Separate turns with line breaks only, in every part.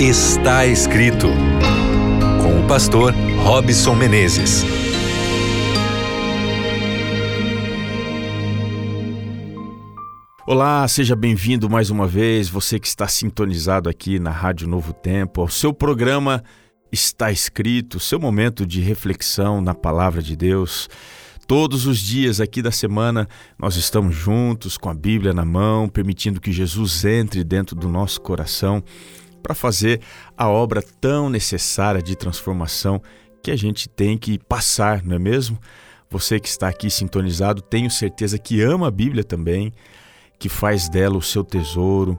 Está escrito com o pastor Robson Menezes.
Olá, seja bem-vindo mais uma vez, você que está sintonizado aqui na Rádio Novo Tempo, ao seu programa Está Escrito, seu momento de reflexão na palavra de Deus. Todos os dias aqui da semana nós estamos juntos com a Bíblia na mão, permitindo que Jesus entre dentro do nosso coração para fazer a obra tão necessária de transformação que a gente tem que passar, não é mesmo? Você que está aqui sintonizado, tenho certeza que ama a Bíblia também, que faz dela o seu tesouro,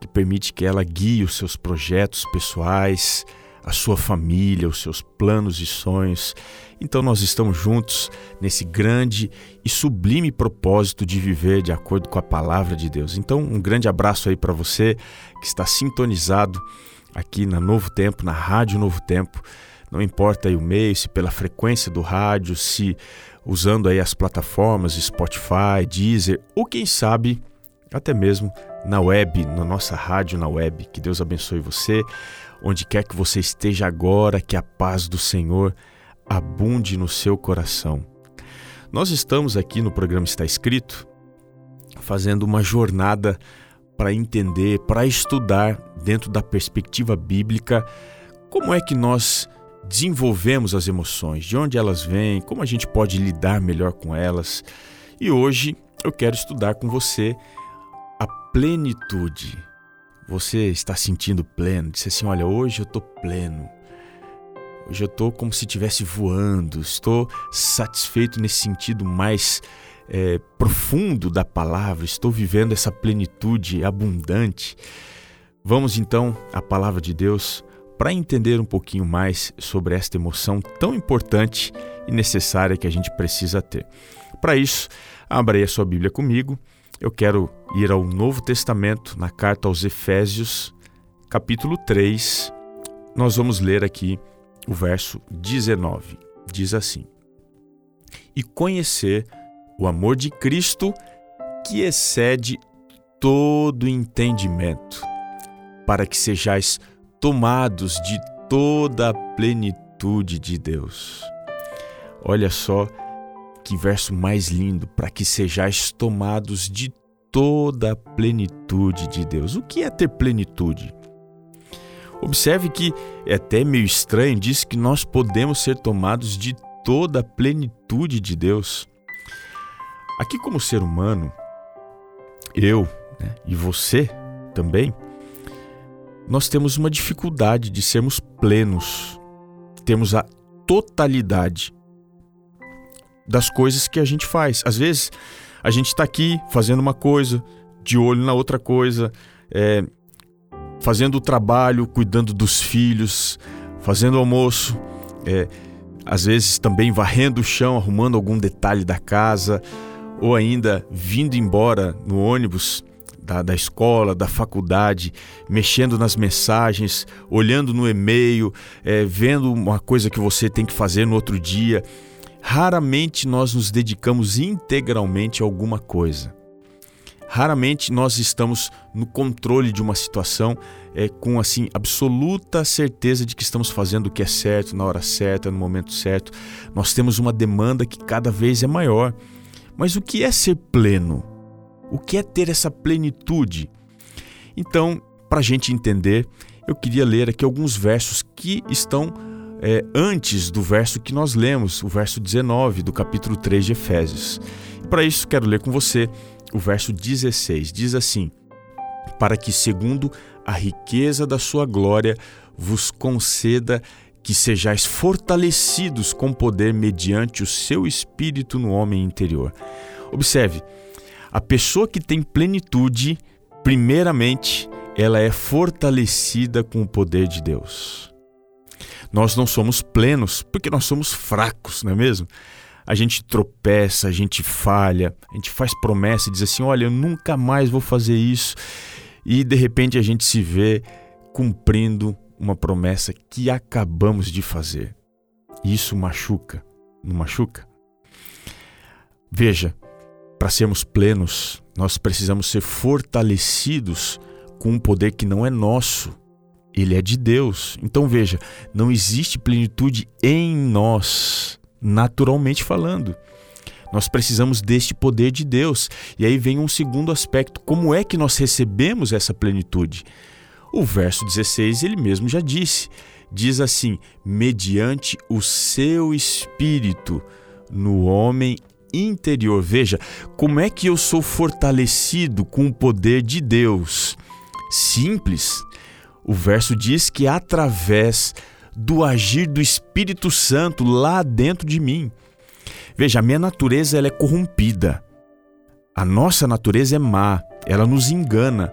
que permite que ela guie os seus projetos pessoais, a sua família, os seus planos e sonhos. Então nós estamos juntos nesse grande e sublime propósito de viver de acordo com a palavra de Deus. Então um grande abraço aí para você que está sintonizado aqui na Novo Tempo, na Rádio Novo Tempo. Não importa aí o meio, se pela frequência do rádio, se usando aí as plataformas Spotify, Deezer ou quem sabe até mesmo na web, na nossa rádio na web. Que Deus abençoe você onde quer que você esteja agora, que a paz do Senhor abunde no seu coração. Nós estamos aqui no programa Está Escrito fazendo uma jornada para entender, para estudar dentro da perspectiva bíblica como é que nós desenvolvemos as emoções, de onde elas vêm, como a gente pode lidar melhor com elas. E hoje eu quero estudar com você plenitude você está sentindo pleno, disse assim: Olha, hoje eu estou pleno. Hoje eu estou como se estivesse voando, estou satisfeito nesse sentido mais é, profundo da palavra, estou vivendo essa plenitude abundante. Vamos então à palavra de Deus para entender um pouquinho mais sobre esta emoção tão importante e necessária que a gente precisa ter. Para isso, abra aí a sua Bíblia comigo eu quero ir ao Novo Testamento, na carta aos Efésios, capítulo 3. Nós vamos ler aqui o verso 19. Diz assim: E conhecer o amor de Cristo que excede todo entendimento, para que sejais tomados de toda a plenitude de Deus. Olha só que verso mais lindo, para que sejais tomados de toda a plenitude de Deus. O que é ter plenitude? Observe que é até meio estranho, diz que nós podemos ser tomados de toda a plenitude de Deus. Aqui, como ser humano, eu né, e você também, nós temos uma dificuldade de sermos plenos, temos a totalidade das coisas que a gente faz. Às vezes, a gente está aqui fazendo uma coisa, de olho na outra coisa, é, fazendo o trabalho, cuidando dos filhos, fazendo almoço, é, às vezes também varrendo o chão, arrumando algum detalhe da casa, ou ainda vindo embora no ônibus da, da escola, da faculdade, mexendo nas mensagens, olhando no e-mail, é, vendo uma coisa que você tem que fazer no outro dia. Raramente nós nos dedicamos integralmente a alguma coisa. Raramente nós estamos no controle de uma situação é, com assim absoluta certeza de que estamos fazendo o que é certo na hora certa, no momento certo. Nós temos uma demanda que cada vez é maior. Mas o que é ser pleno? O que é ter essa plenitude? Então, para a gente entender, eu queria ler aqui alguns versos que estão é, antes do verso que nós lemos, o verso 19 do capítulo 3 de Efésios. Para isso, quero ler com você o verso 16. Diz assim: Para que, segundo a riqueza da sua glória, vos conceda que sejais fortalecidos com poder mediante o seu espírito no homem interior. Observe, a pessoa que tem plenitude, primeiramente, ela é fortalecida com o poder de Deus. Nós não somos plenos porque nós somos fracos, não é mesmo? A gente tropeça, a gente falha, a gente faz promessa e diz assim: olha, eu nunca mais vou fazer isso. E de repente a gente se vê cumprindo uma promessa que acabamos de fazer. Isso machuca, não machuca? Veja, para sermos plenos, nós precisamos ser fortalecidos com um poder que não é nosso, ele é de Deus. Então veja, não existe plenitude em nós, naturalmente falando. Nós precisamos deste poder de Deus. E aí vem um segundo aspecto: como é que nós recebemos essa plenitude? O verso 16 ele mesmo já disse. Diz assim: mediante o seu espírito no homem interior. Veja, como é que eu sou fortalecido com o poder de Deus? Simples. O verso diz que através do agir do Espírito Santo lá dentro de mim. Veja, a minha natureza ela é corrompida. A nossa natureza é má, ela nos engana.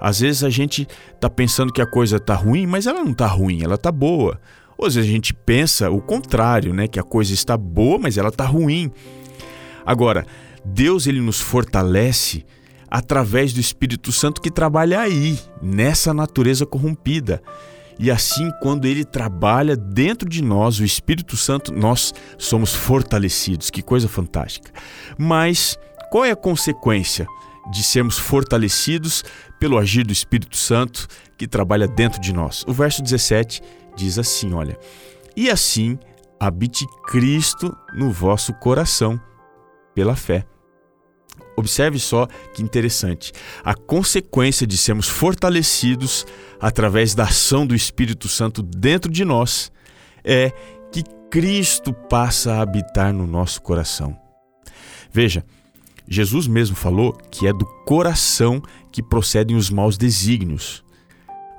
Às vezes a gente está pensando que a coisa está ruim, mas ela não está ruim, ela está boa. Ou às vezes a gente pensa o contrário, né? Que a coisa está boa, mas ela está ruim. Agora, Deus ele nos fortalece através do Espírito Santo que trabalha aí, nessa natureza corrompida. E assim, quando ele trabalha dentro de nós, o Espírito Santo, nós somos fortalecidos. Que coisa fantástica. Mas qual é a consequência de sermos fortalecidos pelo agir do Espírito Santo que trabalha dentro de nós? O verso 17 diz assim: olha, e assim habite Cristo no vosso coração pela fé. Observe só que interessante. A consequência de sermos fortalecidos através da ação do Espírito Santo dentro de nós é que Cristo passa a habitar no nosso coração. Veja, Jesus mesmo falou que é do coração que procedem os maus desígnios,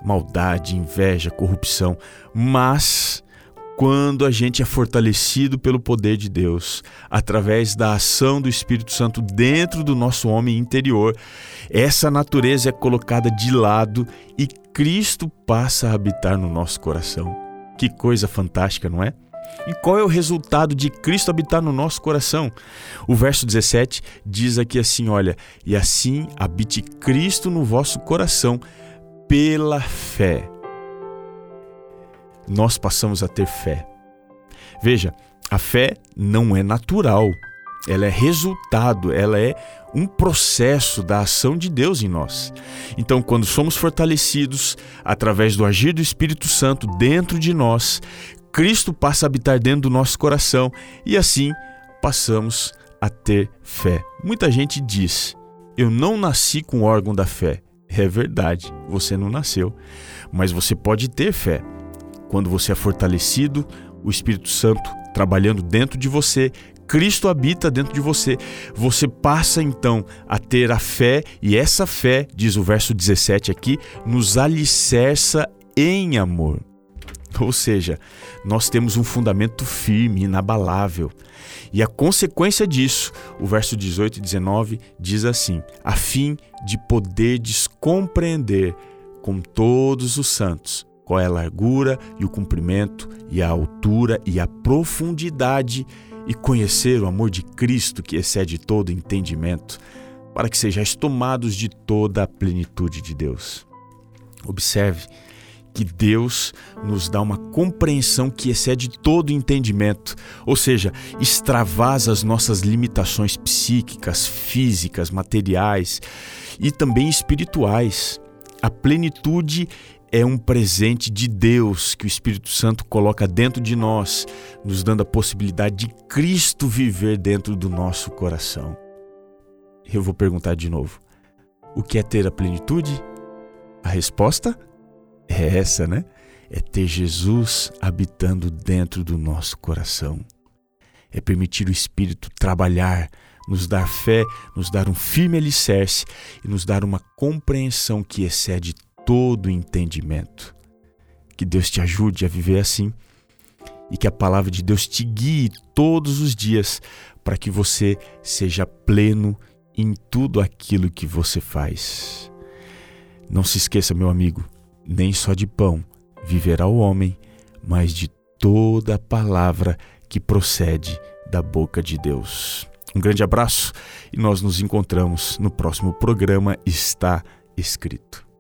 maldade, inveja, corrupção, mas quando a gente é fortalecido pelo poder de Deus, através da ação do Espírito Santo dentro do nosso homem interior, essa natureza é colocada de lado e Cristo passa a habitar no nosso coração. Que coisa fantástica, não é? E qual é o resultado de Cristo habitar no nosso coração? O verso 17 diz aqui assim: olha, e assim habite Cristo no vosso coração pela fé nós passamos a ter fé. Veja, a fé não é natural, ela é resultado, ela é um processo da ação de Deus em nós. Então, quando somos fortalecidos através do agir do Espírito Santo dentro de nós, Cristo passa a habitar dentro do nosso coração e assim passamos a ter fé. Muita gente diz: Eu não nasci com o órgão da fé. É verdade, você não nasceu, mas você pode ter fé quando você é fortalecido, o Espírito Santo trabalhando dentro de você, Cristo habita dentro de você. Você passa então a ter a fé, e essa fé, diz o verso 17 aqui, nos alicerça em amor. Ou seja, nós temos um fundamento firme, inabalável. E a consequência disso, o verso 18 e 19 diz assim: a fim de poderdes compreender com todos os santos qual é a largura e o comprimento e a altura e a profundidade e conhecer o amor de Cristo que excede todo entendimento, para que sejais tomados de toda a plenitude de Deus. Observe que Deus nos dá uma compreensão que excede todo entendimento, ou seja, extravasa as nossas limitações psíquicas, físicas, materiais e também espirituais. A plenitude é um presente de Deus que o Espírito Santo coloca dentro de nós, nos dando a possibilidade de Cristo viver dentro do nosso coração. Eu vou perguntar de novo: o que é ter a plenitude? A resposta é essa, né? É ter Jesus habitando dentro do nosso coração. É permitir o Espírito trabalhar, nos dar fé, nos dar um firme alicerce e nos dar uma compreensão que excede todo entendimento. Que Deus te ajude a viver assim e que a palavra de Deus te guie todos os dias para que você seja pleno em tudo aquilo que você faz. Não se esqueça, meu amigo, nem só de pão viverá o homem, mas de toda palavra que procede da boca de Deus. Um grande abraço e nós nos encontramos no próximo programa Está Escrito.